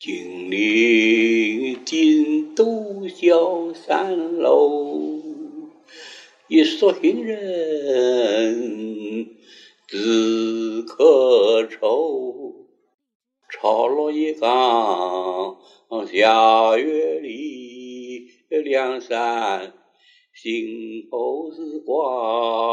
金陵金都小三楼，一蓑行人自可愁。潮落一方，下月里两山，心后是光。